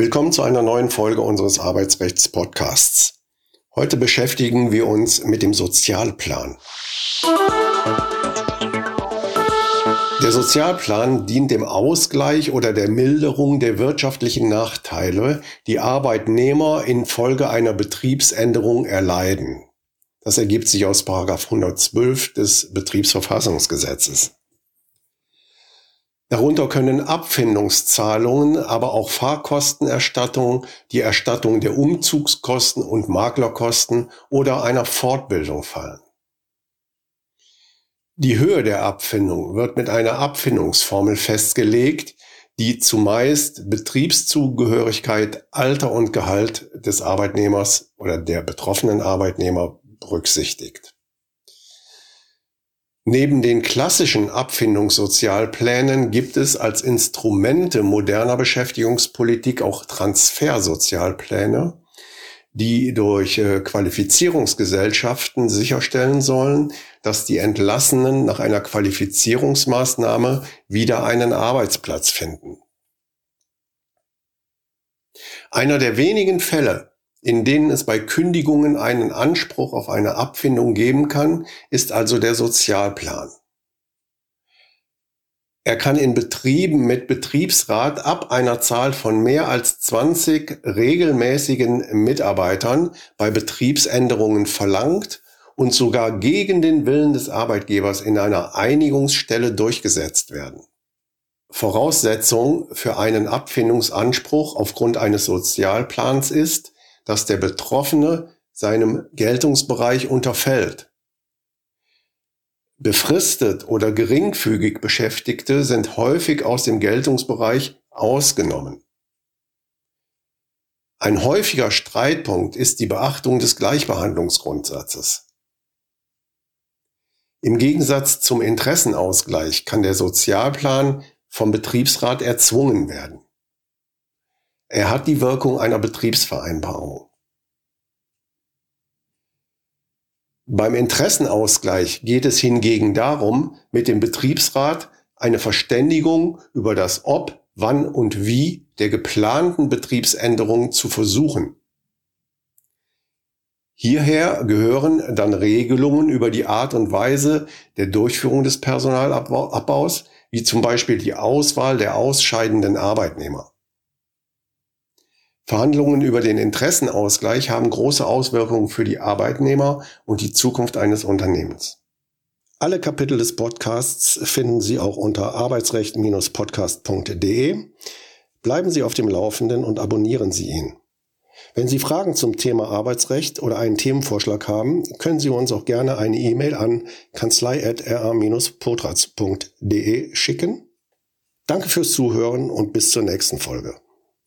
Willkommen zu einer neuen Folge unseres Arbeitsrechts-Podcasts. Heute beschäftigen wir uns mit dem Sozialplan. Der Sozialplan dient dem Ausgleich oder der Milderung der wirtschaftlichen Nachteile, die Arbeitnehmer infolge einer Betriebsänderung erleiden. Das ergibt sich aus 112 des Betriebsverfassungsgesetzes. Darunter können Abfindungszahlungen, aber auch Fahrkostenerstattung, die Erstattung der Umzugskosten und Maklerkosten oder einer Fortbildung fallen. Die Höhe der Abfindung wird mit einer Abfindungsformel festgelegt, die zumeist Betriebszugehörigkeit, Alter und Gehalt des Arbeitnehmers oder der betroffenen Arbeitnehmer berücksichtigt. Neben den klassischen Abfindungssozialplänen gibt es als Instrumente moderner Beschäftigungspolitik auch Transfersozialpläne, die durch äh, Qualifizierungsgesellschaften sicherstellen sollen, dass die Entlassenen nach einer Qualifizierungsmaßnahme wieder einen Arbeitsplatz finden. Einer der wenigen Fälle, in denen es bei Kündigungen einen Anspruch auf eine Abfindung geben kann, ist also der Sozialplan. Er kann in Betrieben mit Betriebsrat ab einer Zahl von mehr als 20 regelmäßigen Mitarbeitern bei Betriebsänderungen verlangt und sogar gegen den Willen des Arbeitgebers in einer Einigungsstelle durchgesetzt werden. Voraussetzung für einen Abfindungsanspruch aufgrund eines Sozialplans ist, dass der Betroffene seinem Geltungsbereich unterfällt. Befristet oder geringfügig Beschäftigte sind häufig aus dem Geltungsbereich ausgenommen. Ein häufiger Streitpunkt ist die Beachtung des Gleichbehandlungsgrundsatzes. Im Gegensatz zum Interessenausgleich kann der Sozialplan vom Betriebsrat erzwungen werden. Er hat die Wirkung einer Betriebsvereinbarung. Beim Interessenausgleich geht es hingegen darum, mit dem Betriebsrat eine Verständigung über das Ob, wann und wie der geplanten Betriebsänderung zu versuchen. Hierher gehören dann Regelungen über die Art und Weise der Durchführung des Personalabbaus, wie zum Beispiel die Auswahl der ausscheidenden Arbeitnehmer. Verhandlungen über den Interessenausgleich haben große Auswirkungen für die Arbeitnehmer und die Zukunft eines Unternehmens. Alle Kapitel des Podcasts finden Sie auch unter arbeitsrecht-podcast.de. Bleiben Sie auf dem Laufenden und abonnieren Sie ihn. Wenn Sie Fragen zum Thema Arbeitsrecht oder einen Themenvorschlag haben, können Sie uns auch gerne eine E-Mail an kanzlei.ra-potratz.de schicken. Danke fürs Zuhören und bis zur nächsten Folge.